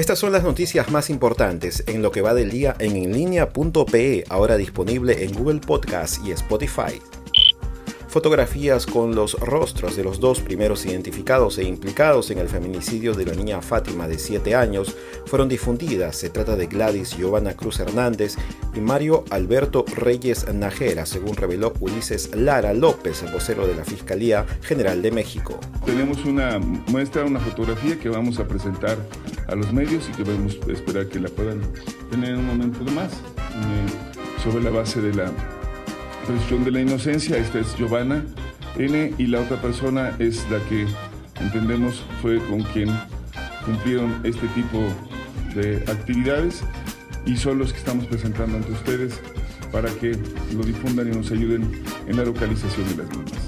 Estas son las noticias más importantes en lo que va del día en enlinea.pe, ahora disponible en Google Podcast y Spotify. Fotografías con los rostros de los dos primeros identificados e implicados en el feminicidio de la niña Fátima de 7 años fueron difundidas. Se trata de Gladys Giovanna Cruz Hernández y Mario Alberto Reyes Najera, según reveló Ulises Lara López, vocero de la Fiscalía General de México. Tenemos una muestra, una fotografía que vamos a presentar a los medios y que vamos a esperar que la puedan tener en un momento más eh, sobre la base de la presunción de la inocencia. Esta es Giovanna N y la otra persona es la que entendemos fue con quien cumplieron este tipo de actividades y son los que estamos presentando ante ustedes para que lo difundan y nos ayuden en la localización de las mismas.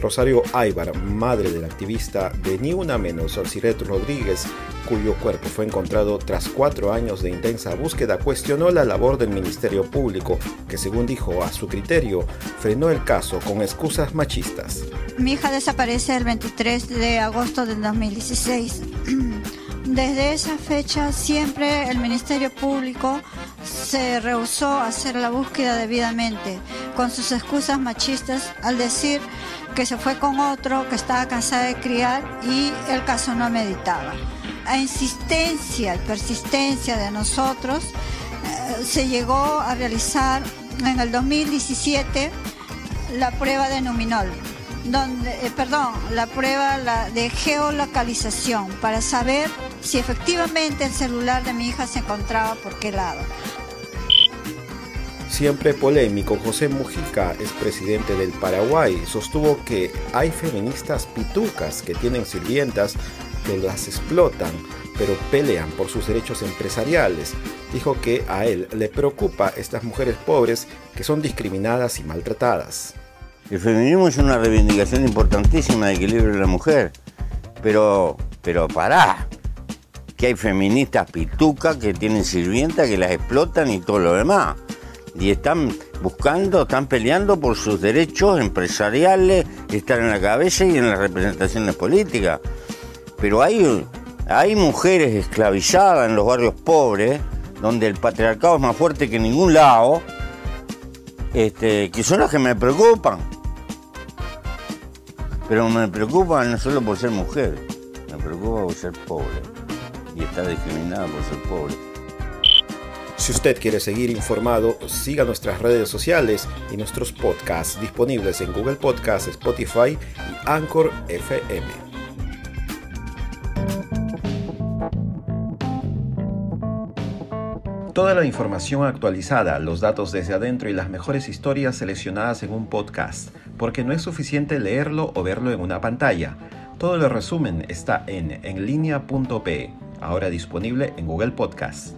Rosario Aybar, madre del activista de Ni Una Menos, Alciret Rodríguez, cuyo cuerpo fue encontrado tras cuatro años de intensa búsqueda, cuestionó la labor del Ministerio Público, que según dijo a su criterio, frenó el caso con excusas machistas. Mi hija desaparece el 23 de agosto del 2016. Desde esa fecha siempre el Ministerio Público se rehusó a hacer la búsqueda debidamente, con sus excusas machistas al decir que se fue con otro, que estaba cansada de criar y el caso no meditaba. Insistencia y persistencia de nosotros, eh, se llegó a realizar en el 2017 la prueba de Numinol, donde, eh, perdón, la prueba de geolocalización para saber si efectivamente el celular de mi hija se encontraba por qué lado. Siempre polémico, José Mujica, presidente del Paraguay, sostuvo que hay feministas pitucas que tienen sirvientas que las explotan, pero pelean por sus derechos empresariales. Dijo que a él le preocupa estas mujeres pobres que son discriminadas y maltratadas. El feminismo es una reivindicación importantísima de equilibrio de la mujer, pero, pero pará, que hay feministas pitucas que tienen sirvientas que las explotan y todo lo demás y están buscando, están peleando por sus derechos empresariales, estar en la cabeza y en las representaciones políticas. Pero hay, hay mujeres esclavizadas en los barrios pobres, donde el patriarcado es más fuerte que en ningún lado, este, que son las que me preocupan. Pero me preocupan no solo por ser mujer, me preocupa por ser pobre y estar discriminada por ser pobre. Si usted quiere seguir informado, siga nuestras redes sociales y nuestros podcasts disponibles en Google Podcasts, Spotify y Anchor FM. Toda la información actualizada, los datos desde adentro y las mejores historias seleccionadas en un podcast, porque no es suficiente leerlo o verlo en una pantalla. Todo el resumen está en enlinea.pe, ahora disponible en Google Podcasts.